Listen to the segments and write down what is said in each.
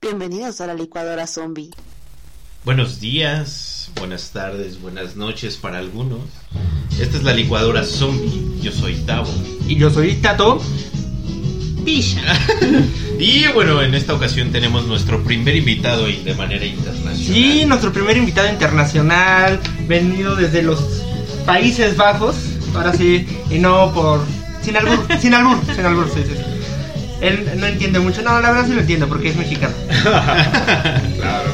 Bienvenidos a la licuadora zombie. Buenos días, buenas tardes, buenas noches para algunos. Esta es la licuadora zombie. Yo soy Tavo. Y yo soy Tato. Pisha. Y bueno, en esta ocasión tenemos nuestro primer invitado de manera internacional. Sí, nuestro primer invitado internacional, venido desde los Países Bajos. Ahora sí, y no por. Sin albur, sin albur, sin albur, sí, sí. Él no entiende mucho. No, la verdad sí lo entiendo porque es mexicano. Claro.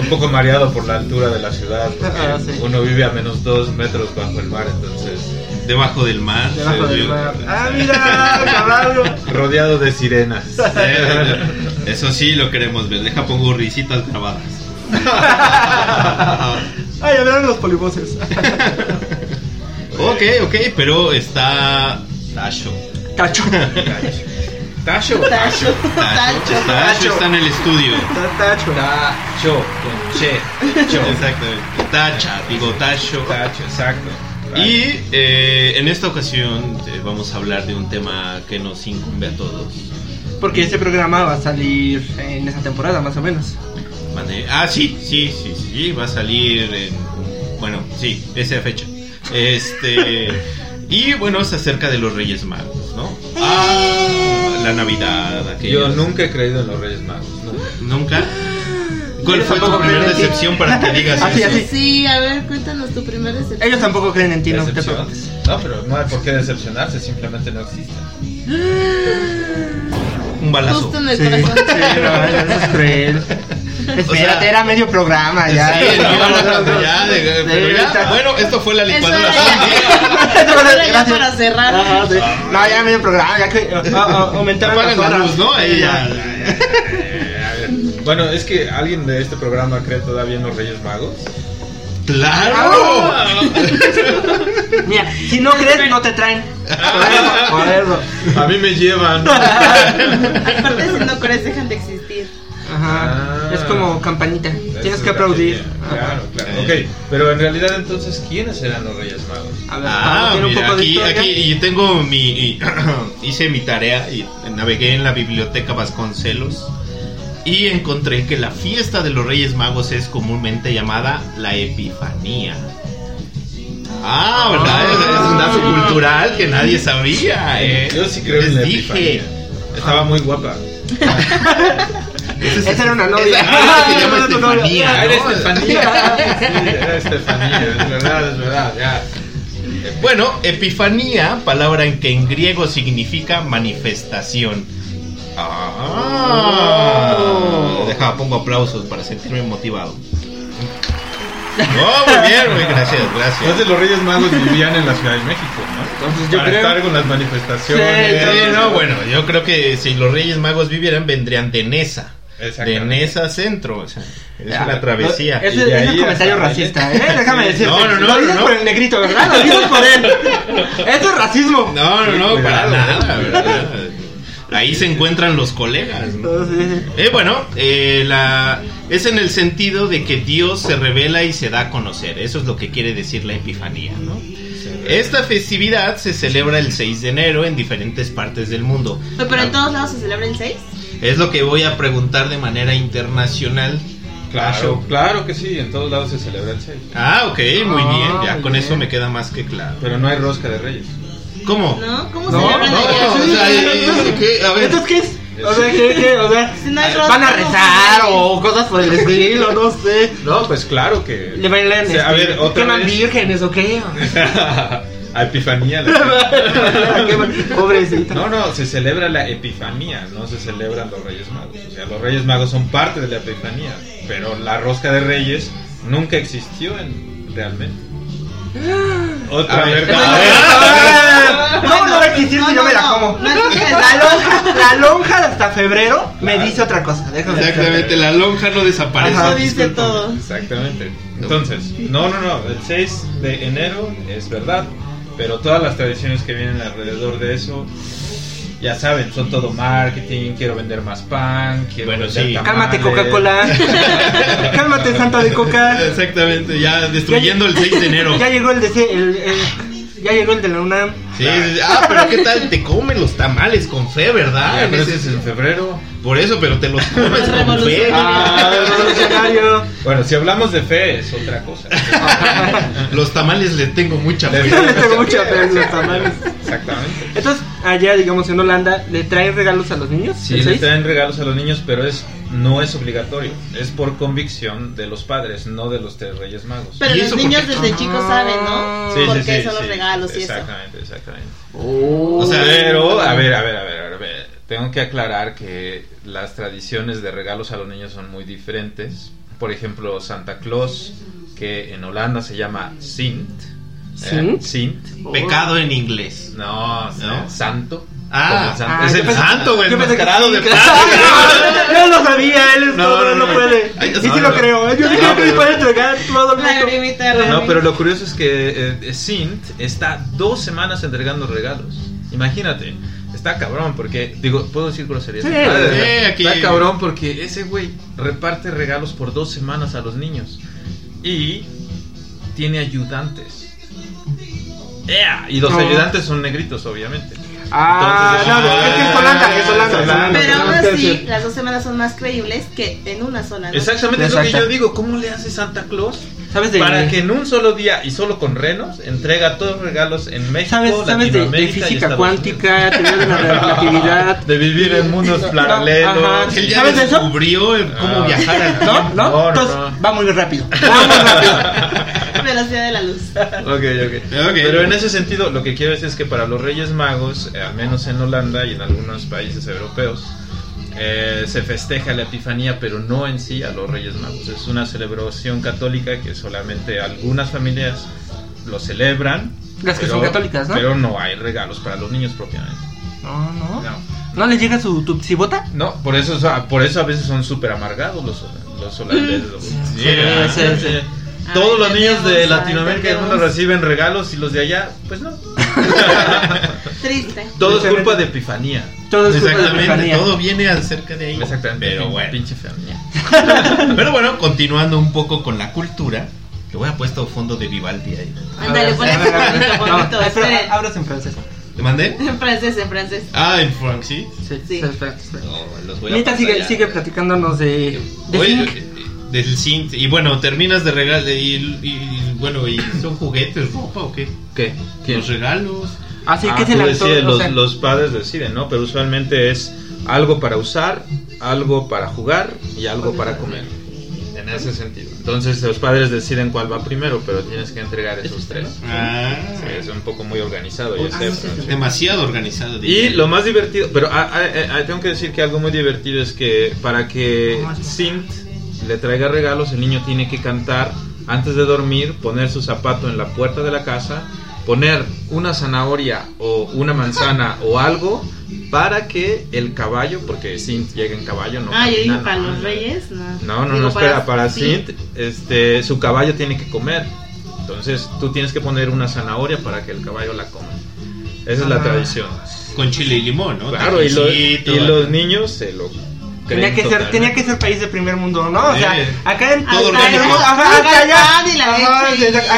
Un poco mareado por la altura de la ciudad, porque Ah, sí. uno vive a menos dos metros bajo el mar, entonces Debajo del mar. Debajo del mar. Ah, mira, caballo. rodeado de sirenas. Eso sí lo queremos ver. Deja pongo risitas grabadas. Ay, a ver los polivoces. Ok, ok, pero está Tacho. Tacho. Tacho. Tacho. Tacho, Tacho. Tacho está en el estudio. Tacho. Tacho. Con che. Cho. Exactamente. Tacha, digo Tacho. Tacho, exacto. Y eh, en esta ocasión eh, vamos a hablar de un tema que nos incumbe a todos. Porque este programa va a salir en esa temporada, más o menos. Ah, sí, sí, sí, sí, va a salir en... Bueno, sí, esa fecha. Este... Y bueno, es acerca de los Reyes Magos, ¿no? Ah, la Navidad, Yo nunca he creído en los Reyes Magos. Nunca. ¿Nunca? ¿Cuál fue tu primera decepción para que digas Así, eso? así. Sí, a ver, cuéntanos tu primer decepción. Ellos tampoco creen en ti, no te Decepción. preocupes. No, pero no hay por qué decepcionarse, simplemente no existe. Un balazo. Justo en el Sí, corazón. sí, no, eso es cruel. Espérate, era medio programa ya. Sí, no, no, no, ya, de- pero ya, bueno, esto fue la Eso licuadora era ya. Eso era ya Gracias. para cerrar. Ajá, sí. No, ya medio programa, ya que ah, ah, aumentaron Apagan las la horas. luz, ¿no? Ahí ya. Bueno, es que alguien de este programa cree todavía en los Reyes Magos. ¡Claro! Mira, si no crees, no te traen. Por eso, por eso. A mí me llevan. Aparte, si no crees, dejan de existir. Ajá. Ah. Es como campanita. Tienes es que la aplaudir. Claro, claro. Ok, pero en realidad entonces, ¿quiénes eran los Reyes Magos? A ver, Ah, un poco de aquí, historia. aquí y tengo mi y- hice mi tarea y navegué en la biblioteca Vasconcelos y encontré que la fiesta de los Reyes Magos es comúnmente llamada la Epifanía. Ah, ¿verdad? Es, es un dato cultural que nadie sabía. ¿eh? Yo sí creo Les en la dije. Epifanía. Estaba muy guapa. Esa era una novia. Esa- ah, se llama era tu novia. Estefanía. Ah, era. Estefanía. Sí, era Estefanía, es verdad, es verdad. Ya. Bueno, epifanía, palabra en que en griego significa manifestación. Ah, Oh. Deja, pongo aplausos para sentirme motivado. No, muy bien, muy gracias, gracias. Entonces los Reyes Magos vivían en la Ciudad de México, ¿no? Entonces yo Para creo- estar con las manifestaciones. Sí, no, bueno, yo creo que si los Reyes Magos vivieran, vendrían de Nesa. De. Nesa Centro, o sea, es Ya, una travesía. Ese, Y de ese ahí es comentario hasta- racista, ¿eh? Déjame decirte. No, no, no, Lo dices no. por el negrito, ¿verdad? Lo dices por él. Esto es racismo. No, no, no, para nada, ¿verdad? Ahí se encuentran los colegas, ¿no? Eh, bueno, eh, la, es en el sentido de que Dios se revela y se da a conocer. Eso es lo que quiere decir la Epifanía, ¿no? Esta festividad se celebra el 6 de enero en diferentes partes del mundo. Pero en todos lados se celebra el 6. Es lo que voy a preguntar de manera internacional. Claro, claro que sí, en todos lados se celebra el 6. Ah, ok, muy Ah, bien. Ya con bien. eso me queda más que claro. Pero no hay rosca de Reyes. ¿Cómo? ¿No? ¿Cómo No, celebran no, allá? o sea, eh, ¿qué? A ver. ¿Entonces qué es? O sea, ¿qué, qué? O sea, Si no ¿van a rezar no o cosas por el estilo? No sé. No, pues claro que. ¿Le bailan? O sea, a este, ver, otra ¿Queman vez. vírgenes o qué? a Epifanía. la- Pobrecita. No, no, se celebra la Epifanía, no se celebran los Reyes Magos. O sea, los Reyes Magos son parte de la Epifanía, pero la rosca de Reyes nunca existió en, realmente. Otra A ver, verdad. Ah, No, me la como. La lonja, la lonja hasta febrero me dice otra cosa. Déjame Exactamente, la lonja no desaparece. Ajá. Eso dice todo. Exactamente. Entonces, no, no, no, el 6 de enero es verdad, pero todas las tradiciones que vienen alrededor de eso, ya saben, son todo marketing, quiero vender más pan, quiero Bueno, vender sí. tamales. Cálmate, Coca-Cola. Cálmate, Santa de Coca. Exactamente, ya destruyendo el 6 de enero. Ya llegó el de el- ya llegó el de la UNAM. Sí, ah, pero ¿qué tal? Te comen los tamales con fe, ¿verdad? En pero ese es en febrero. Por eso, pero te los comes con fe. Ah, revolucionario. Bueno, si hablamos de fe, es otra cosa. Los tamales le tengo mucha fe. Le tengo mucha fe a los tamales. Exactamente. Entonces, allá, digamos, en Holanda, ¿le traen regalos a los niños? Sí, ¿El le traen regalos a los niños, pero es no es obligatorio. Es por convicción de los padres, no de los tres Reyes Magos. Pero ¿Y los niños desde chicos saben, ¿no? Sí, sí, Porque sí, son los sí. regalos y eso. Exactamente, exactamente. Oh. O sea, Pero, a ver, a ver, a ver, a ver, tengo que aclarar que las tradiciones de regalos a los niños son muy diferentes. Por ejemplo, Santa Claus, que en Holanda se llama Sint. ¿eh? ¿Sint? Sint. Pecado en inglés. No, ¿No? santo. Ah, santo. ah, es yo el pensé- santo, güey, yo pensé que sí, de plata. Yo lo sabía, él es No, todo, no, no, no. puede. Ay, y sí no, lo no. creo, ¿eh? yo sí No, creo que pero- puede entregar todo el No, pero lo curioso es que eh, Sint está dos semanas entregando regalos. Imagínate, está cabrón porque, digo, ¿puedo decir groserías? Sí, sí, aquí- Está cabrón porque ese güey reparte regalos por dos semanas a los niños y tiene ayudantes. ¡Ea! Y los No. ayudantes son negritos, obviamente. Ah, Entonces, no, ah, es que es Holanda, es Holanda. es Holanda, Pero aún así, las dos semanas son más creíbles que en una sola noche. Exactamente es lo que yo digo. ¿Cómo le hace Santa Claus? ¿Sabes de Para que en un solo día y solo con renos entrega todos los regalos en México, ¿Sabes, sabes de, de física cuántica, teoría de la relatividad? De vivir en mundos paralelos. Ajá. ¿Sabes de eso? descubrió el cómo Ah. viajar al ¿No? ¿No? Entonces, no. va muy rápido. Va muy rápido. Velocidad de la luz. Ok, ok. Ok. Pero en ese sentido, lo que quiero decir es que para los Reyes Magos, eh, al menos en Holanda y en algunos países europeos, eh, se festeja la Epifanía, pero no en sí a los Reyes Magos. Es una celebración católica que solamente algunas familias lo celebran. Las que pero- son católicas, ¿no? Pero no hay regalos para los niños propiamente. No, no. No. ¿No les llega su tupsibota? No, por eso, por eso a veces son súper amargados los, los holandeses. Sí, ah, sí, sí. Todos los niños de Latinoamérica y mundo reciben regalos y los de allá, pues no. Triste. Todo es culpa de Epifanía. Todo es culpa de Exactamente, Epifanía. todo viene acerca de ahí. Exactamente. Pero bueno. Pinche Epifanía. Pero bueno, continuando un poco con la cultura, te voy a puesto fondo de Vivaldi ahí. Ándale, ponle bonito, bonito. En francés. ¿Te mandé? En francés, en francés. Ah, en Frank, sí. Sí, Sí. sí. espera, espera. No, los voy a Mientras pasar sigue, sigue platicándonos de. de Oye, del Sint. Y bueno, terminas de regalar. Y, y, bueno, ¿y son juguetes, ropa o qué? ¿Qué? Los regalos. Así Ah, que es el actor. decides, o los, sea, los padres deciden, ¿no? Pero usualmente es algo para usar, algo para jugar y algo para comer. En ese sentido. Entonces los padres deciden cuál va primero, pero tienes que entregar esos tres. Ah, Sí, es un poco muy organizado, yo sé. pero sí. demasiado organizado. Y diría. lo más divertido, pero ah, ah, ah, tengo que decir que algo muy divertido es que para que Sint le traiga regalos, el niño tiene que cantar antes de dormir, poner su zapato en la puerta de la casa, poner una zanahoria o una manzana o algo para que el caballo, porque Sint llega en caballo, no Ah, yo camina, digo para no. los reyes. No, No, no, Digo, no, espera, para sí. Sint, este, su caballo tiene que comer. Entonces tú tienes que poner una zanahoria para que el caballo la coma. Esa es la Ah. tradición. Con chile y limón, ¿no? Claro, y, lo- Taquicito, y los niños se lo Tenía que, ser, tenía que ser país de primer mundo, ¿no? O sea, acá en Todo acá Acá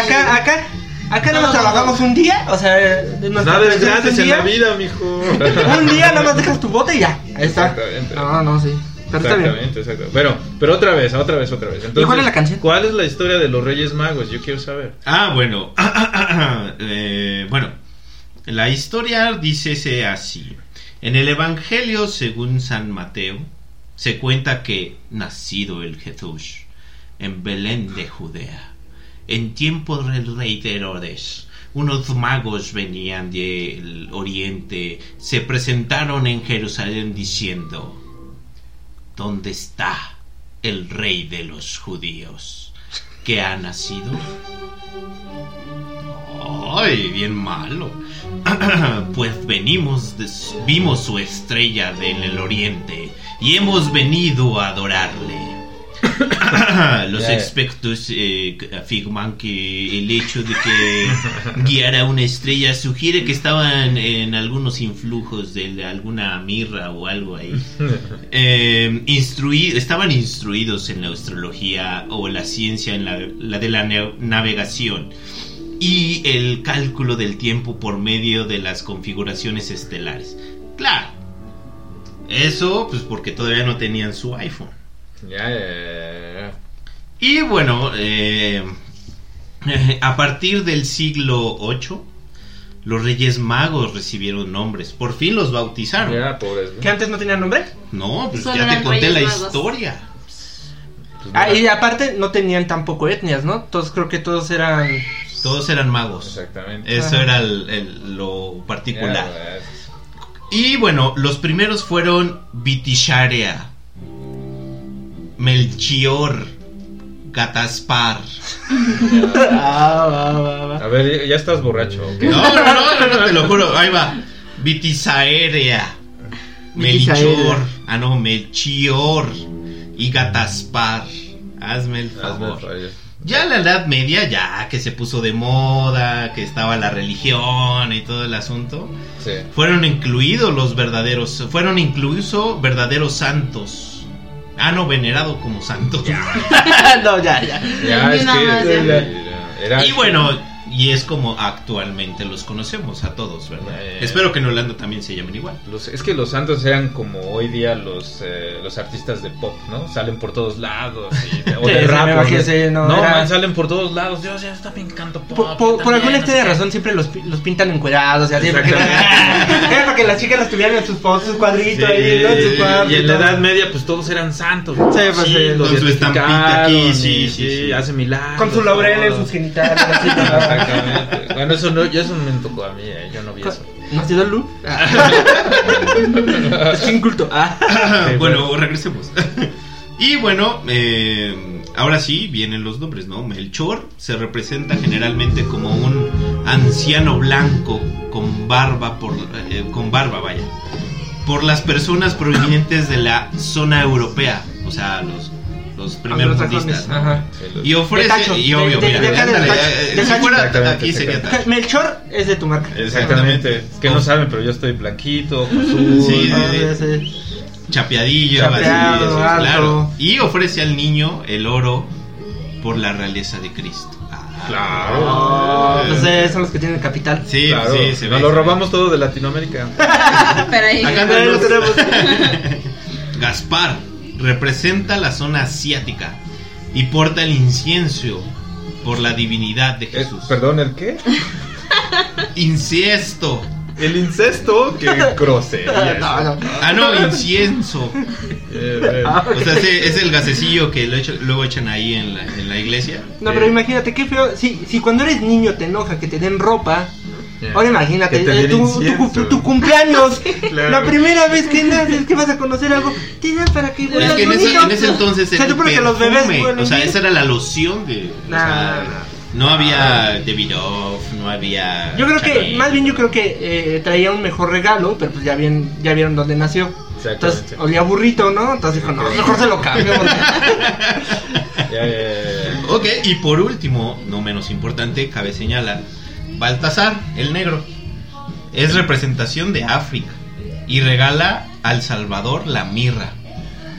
acá Acá, acá, nada más trabajamos un día, o sea, de nuestra Nada es tradición es gratis un en día. la vida, mijo. Un día nada más dejas tu bote y ya. Ahí está. Exactamente. No, no, sí. Pero está bien. Exactamente, exacto. Pero, pero otra vez, otra vez, otra vez. Entonces, cuál es la canción? ¿Cuál es la historia de los Reyes Magos? Yo quiero saber. Ah, bueno. Eh, bueno, la historia dice así. En el Evangelio según San Mateo se cuenta que nacido el Jesús en Belén de Judea, en tiempo del rey de Herodes, unos magos venían del oriente, se presentaron en Jerusalén diciendo, ¿dónde está el rey de los judíos que ha nacido? Ay, bien malo. pues venimos, vimos su estrella del el oriente y hemos venido a adorarle. Los expertos eh, afirman que el hecho de que guiara una estrella sugiere que estaban en algunos influjos de alguna mirra o algo ahí. Eh, estaban instruidos en la astrología o la ciencia en la, la de la navegación y el cálculo del tiempo por medio de las configuraciones estelares. Claro, eso pues porque todavía no tenían su iPhone. Ya, ya, ya, ya. Y bueno, eh, a partir del siglo VIII, los Reyes Magos recibieron nombres. Por fin los bautizaron. Ya, pobres. ¿no? ¿Que antes no tenían nombre? No, pues Solo ya te conté Reyes la Magos. historia. Pues Ah, y aparte no tenían tampoco etnias, ¿no? Todos creo que todos eran... Todos eran magos. Exactamente. Eso Ajá. era el- el- lo particular. Ya, Y bueno, los primeros fueron Vitisharea, Melchior, Gataspar. Ah, va, va, va. A ver, ya estás borracho. No, no, no, no, no, te lo juro. Ahí va. Vitisaerea. Melchor. Ah, no, Melchior. Y Gataspar. Hazme el Hazme el favor. Ya la Edad Media, ya que se puso de moda, que estaba la religión y todo el asunto, Sí. fueron incluidos los verdaderos, fueron incluso verdaderos santos. Ah, no, venerado como santos. no, ya, ya. Ya, es que. ya. Era, Y bueno, y es como actualmente los conocemos a todos, ¿verdad? Eh. Espero que en Holanda también se llamen igual. Los- es que los santos eran como hoy día los eh, los artistas de pop, ¿no? Salen por todos lados. Y, o Sí, de sí, rap. o sí, no, no, era- man, salen por todos lados. Yo ya también canto pop. Por, alguna no extraña qué. razón siempre los, los pintan encuerados y así. Porque, Exactamente. Era para que las chicas las tuvieran en sus sus cuadritos Sí, ahí, ¿no? En su cuarto y en la. Edad Media, pues todos eran santos. pues, sí. los Con su estampita aquí, sí, sí, sí. hace milagros. Con su laurel en sus genitales. Así, ¿no? Exactamente. Bueno, eso no, yo eso no me tocó a mí, eh, yo no vi eso. ¿No has ido al Louvre? es que inculto. Ah. bueno, regresemos. y bueno, eh, ahora sí vienen los nombres, ¿no? Melchor se representa generalmente como un anciano blanco con barba por eh, con barba, vaya. Por las personas provenientes de la zona europea, o sea, los los primeros Anglosajones, budistas, ¿no? Ajá. Y ofrece, De tacho, y obvio, de- de- mira, de acá ándale, eh, del si fuera Exactamente, aquí sería exactamente. Melchor es de tu marca. Exactamente. Es que no saben, pero yo estoy blanquito, azul. Sí, sí, Ah, sí. sí, sí. Chapeadillo, Chapeado, así, alto. claro. Y ofrece al niño el oro por la realeza de Cristo. Ah, Claro. Oh, no sé, son los que tienen capital. Sí, Claro, sí, se nos ve, lo se ve. robamos todo de Latinoamérica. Pero ahí. Acá Ahí lo tenemos. Gaspar representa la zona asiática y porta el incienso por la divinidad de Eh, Jesús. Perdón, ¿el qué? Inciesto. El incesto. Qué grosería. No, no. Ah, no, incienso. Eh, eh. O sea, es el gasecillo que lo echa- luego echan ahí en la, en la iglesia. No, pero imagínate qué feo. Si, si cuando eres niño te enoja que te den ropa. Ahora imagínate, eh, tu, incienso. tu- tu cumpleaños, Claro. la primera vez que naces, que vas a conocer algo, te dan para que Es huelas que en ese, en ese entonces Se supone que los bebés huelen O sea, esa era la loción de. o Nah, sea, nah, no había Davidoff, no había. Yo creo que, más bien yo creo que eh, traía un mejor regalo, pero pues ya bien, ya vieron dónde nació. Entonces, olía burrito, ¿no? Entonces dijo, no, mejor se lo cambio. ya, ya, ya. Ok, y por último, no menos importante, cabe señalar, Baltasar, el negro, es representación de África y regala al Salvador la mirra.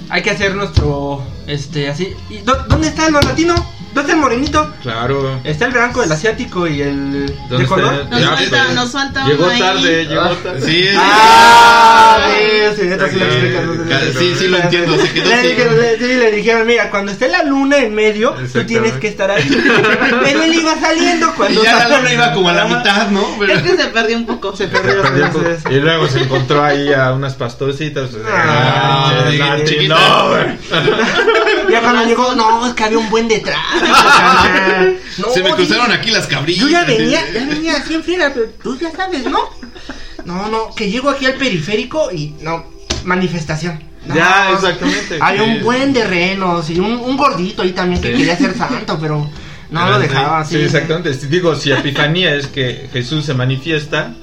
Hay que hacer nuestro, este, así. ¿Y dó- ¿Dónde está lo latino? ¿Dónde está el morenito? Claro. Está el blanco, el asiático y el ¿Dónde de color. Nos Ya, falta, pues, nos falta Llegó uno ahí. tarde, llegó Ah. tarde. Sí, Ah, sí, sí, sí lo ¿no? Sí, sí lo entiendo, se quedó Le así. dijeron, le- sí, le dijeron, mira, cuando esté la luna en medio, tú tienes que estar ahí. Pero él iba saliendo y cuando... ya la luna iba como a la mitad, ¿no? Pero- Es que se perdió un poco. Se Se perdió. Y luego se encontró ahí a unas pastorcitas. Ah, Ah, sí, no, no. Ya cuando llegó, no, es que había un buen detrás. No, Se me cruzaron aquí las cabrillas. Yo ya venía, ya venía así en friega, pero tú ya sabes, ¿no? No, no, que llego aquí al periférico y no, manifestación. No, Ya, exactamente. Hay Sí. un buen de renos y un, un gordito ahí también que Sí. quería ser santo, pero no lo dejaba así. Sí, exactamente. Si Digo, si Epifanía es que Jesús se manifiesta,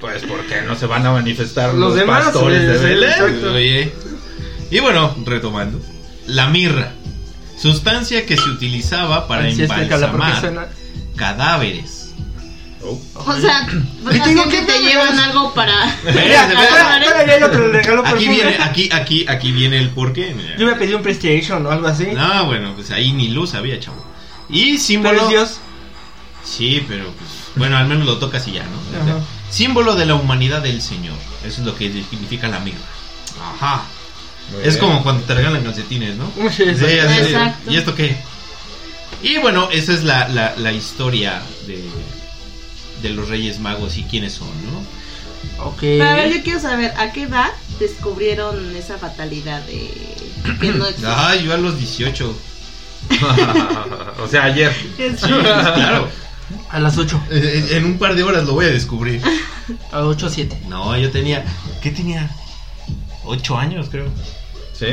pues ¿por qué no se van a manifestar Los los, demás, pastores sí, de Belén? Y bueno, retomando. La mirra Sustancia que se utilizaba para Sí, explícala, porque embalsamar cadáveres. Oh. O sea, pues ¿Y tengo siempre que te llevan algo para. Mira, Aquí viene, aquí, aquí, aquí viene el porqué. mira. Yo me pedí un PlayStation o algo así. No, bueno, pues ahí ni luz había, chavo. Y símbolo. Pero es Dios. Sí, pero pues, bueno, al menos lo tocas y ya, ¿no? Ajá. Símbolo de la humanidad del Señor. Eso es lo que significa la mirra. Ajá. Muy Es bien. como cuando te regalan calcetines, ¿no? Sí, Sí, así de, Exacto. ¿Y esto qué? Y bueno, esa es la, la, la historia de, de los Reyes Magos y quiénes son, ¿no? Ok. Pero a ver, yo quiero saber, ¿a qué edad descubrieron esa fatalidad de que no existe? Ah, yo a los 18. o sea, ayer. Es- Sí, claro. A las 8. En, en un par de horas lo voy a descubrir. A 8 o 7. No, yo tenía. ¿Qué tenía? 8 años, creo. ¿Sí?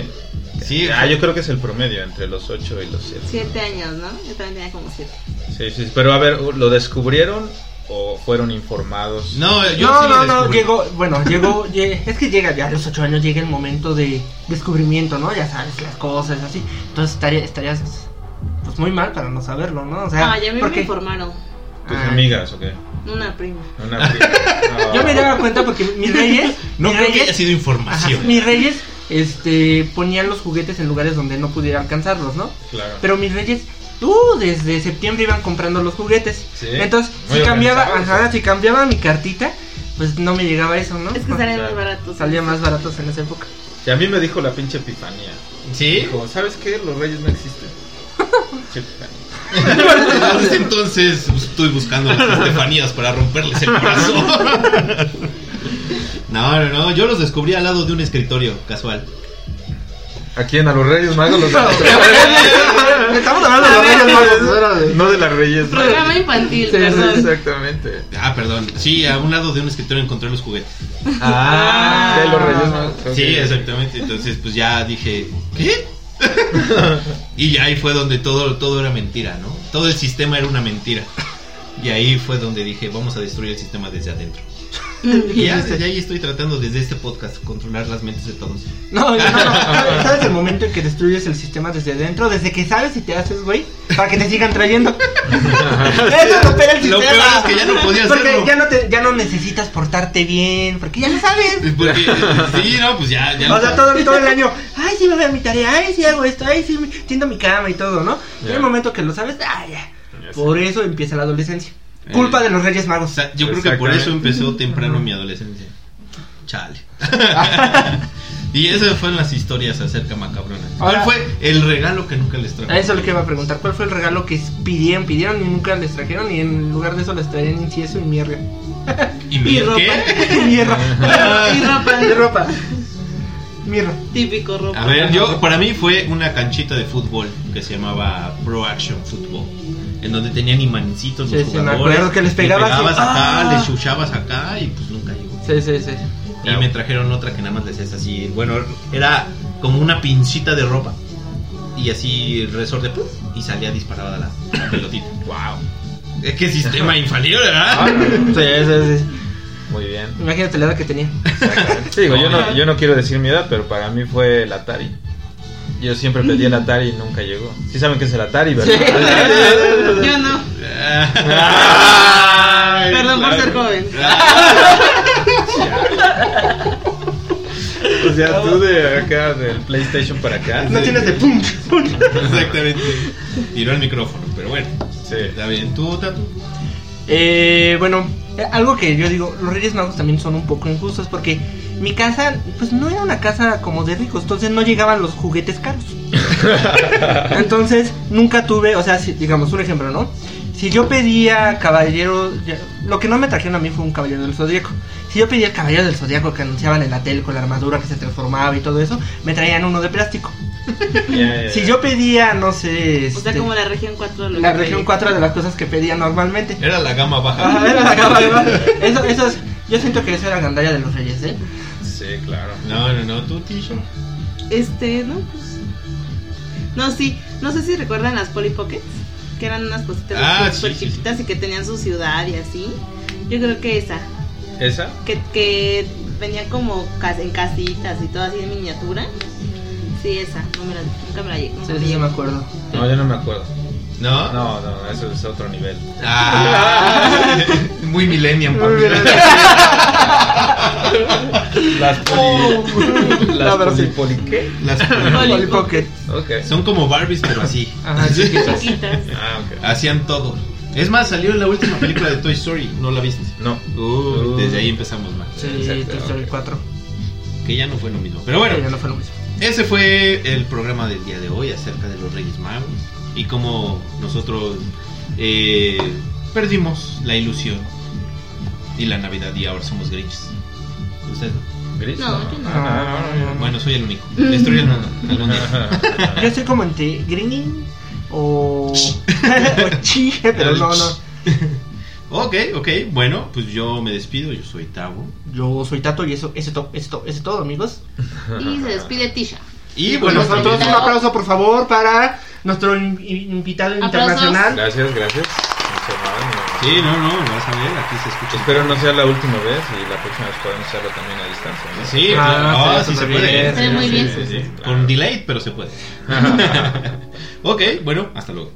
Sí, Ah, yo creo que es el promedio entre los 8 y los 7. Siete años, ¿no? Yo también tenía como siete. Sí, sí, pero a ver, ¿lo descubrieron o fueron informados? No, yo No, sí no, no, llegó, bueno, llegó, lle- es que llega ya a los 8 años, llega el momento de descubrimiento, ¿no? Ya sabes, las cosas, así. Entonces estaría, estarías, pues muy mal para no saberlo, ¿no? O sea, Ah, ya me porque informaron. ¿Tus Ah. amigas o qué? Una prima. Una prima. No. yo me daba cuenta porque mis reyes, No mis creo que reyes, haya sido ajá, información. mis reyes, este, ponían los juguetes en lugares donde no pudiera alcanzarlos, ¿no? Claro. Pero mis reyes, tú desde septiembre iban comprando los juguetes. Sí, Entonces, muy si cambiaba, ajá, si cambiaba mi cartita, pues no me llegaba eso, ¿no? Es que claro. más baratos. Salía más baratos en esa época. Y a mí me dijo la pinche epifanía. ¿Sí? Dijo, ¿sabes qué? Los reyes no existen. Desde entonces estoy buscando las Estefanías para romperles el corazón. No, no, no, yo los descubrí al lado de un escritorio casual. ¿A quién? ¿A los reyes magos? Los Estamos hablando de los Reyes Magos, No de las reyes magos. Programa infantil, Sí, sí, perdón. Exactamente. Ah, perdón. Sí, a un lado de un escritorio encontré los juguetes. Ah, de los reyes magos. Sí, exactamente. Entonces, pues ya dije, ¿qué? y ahí fue donde todo, todo era mentira, ¿no? Todo el sistema era una mentira. Y ahí fue donde dije, vamos a destruir el sistema desde adentro. Y ya desde ahí estoy tratando desde este podcast controlar las mentes de todos. No, no, no, no. ¿Sabes el momento en que destruyes el sistema desde dentro? Desde que sabes y te haces, güey, para que te sigan trayendo. Eso es del Lo sistema. peor es que ya no Porque hacerlo. ya no, te, ya no necesitas portarte bien, porque ya lo sabes. Porque, sí, no, pues ya, ya. O sea, todo, todo el año, ay, sí me veo mi tarea, ay, sí hago esto, ay, sí tiendo mi cama y todo, ¿no? Y en el momento que lo sabes, ah, ya. Ya Por eso empieza la adolescencia. Eh. Culpa de los Reyes O Magos. sea, yo creo que por eso empezó temprano mi adolescencia. Chale. y esas fueron las historias acerca de Macabrona. ¿Cuál Ahora- fue el regalo que nunca les trajo? A eso es lo que iba a preguntar. ¿Cuál fue el regalo que pidieron, pidieron y nunca les trajeron? Y en lugar de eso les traían incienso y mierda. ¿Y mi Y ropa. qué? Mierda. Y ropa. Y ropa. Mirra. Típico ropa. A ver, yo para mí fue una canchita de fútbol que se llamaba Pro Action Football. En donde tenían imancitos los Sí, sí, me jugadores. acuerdo que les Le pegabas y- pegabas acá, ¡Ah! les chuchabas acá y pues nunca llegó. Sí, sí, sí. Y me trajeron otra que nada más le hacías así. Bueno, era como una pincita de ropa. Y así el resorte ¡puf! y salía disparada la, la pelotita. ¡Wow! Es que sistema infalible, Ah, ¿verdad? Sí, sí, sí. Muy bien. Imagínate la edad que tenía. Sí, digo, yo no, yo no quiero decir mi edad, pero para mí fue el Atari. Yo siempre pedí el Atari y nunca llegó. Sí saben que es el Atari, ¿verdad? Yo no. Ay, Perdón por ser joven. O sea, tú de acá, del PlayStation para acá. No tienes de pum. pum. Exactamente. Tiró el micrófono, pero bueno. Sí. Está bien. ¿Tú, Tatu? Eh, bueno, eh, algo que yo digo, los Reyes Magos también son un poco injustos porque mi casa, pues no era una casa como de ricos, entonces no llegaban los juguetes caros. Entonces nunca tuve, o sea, si- digamos un ejemplo, ¿no? Si yo pedía caballero, ya- lo que no me trajeron a mí fue un caballero del zodiaco. Si yo pedía el caballero del zodiaco que anunciaban en la tele con la armadura que se transformaba y todo eso, me traían uno de plástico. Si yo pedía, no sé, O sea, este, como la región 4. lo la que región pedí. 4 de las cosas que pedía normalmente. Era la gama baja. Era la gama de- Eso, eso es, yo siento que eso era gandalla de los reyes, ¿eh? Sí, claro. No, no, no. ¿Tú, Tisho? Este, no, pues. No, sí. No sé si recuerdan las Polly Pockets. Que eran unas cositas Ah, súper sí, sí, sí. chiquitas y que tenían su ciudad y así. Yo creo que esa. ¿Esa? Que, que venía como en casitas y todo así en miniatura. Sí, esa, no me la, nunca me la llegué. Sí, sí, yo me acuerdo. No, yo no me acuerdo. ¿No? No, no, eso es otro nivel. Ah, muy millennium, Muy bien. Las poli... La Las poli... poli ¿qué? Las- Polly Pocket. Ok. son como Barbies, pero así. Ajá, chiquitas. Chiquitas. Ah, ok. Hacían todo. Es más, salió en la última película de Toy Story. ¿No la viste? No. Uh, desde ahí empezamos mal. Sí, Exacto, Toy Story ok. 4. Que ya no fue lo mismo. Pero bueno, Ya no fue lo mismo. ese fue el programa del día de hoy acerca de los Reyes Magos. Y cómo nosotros eh, perdimos la ilusión y la Navidad y ahora somos Grinches. ¿Usted? ¿Gris? No, yo no. Ah, no, no, no. Bueno, soy el único. Mundo algún día. Yo estoy como entre Greening o. o Chi, pero no, no. Ok, ok. Bueno, pues yo me despido. Yo soy Tavo. Yo soy Tato y eso, ese, to, ese todo, amigos. Y se despide Tisha. Y Bueno, bueno, nosotros un también- aplauso, por favor, para nuestro in- in- invitado Aplausos. internacional. Gracias, gracias. Sí, no, no, vas a ver, aquí se escucha. Espero no sea la última vez y la próxima vez podemos hacerlo también a distancia. ¿no? Sí, Ah, claro. Estaría sí se puede. bien. Se ve muy bien. Sí, sí, Con delay, pero se puede. ok, bueno, hasta luego.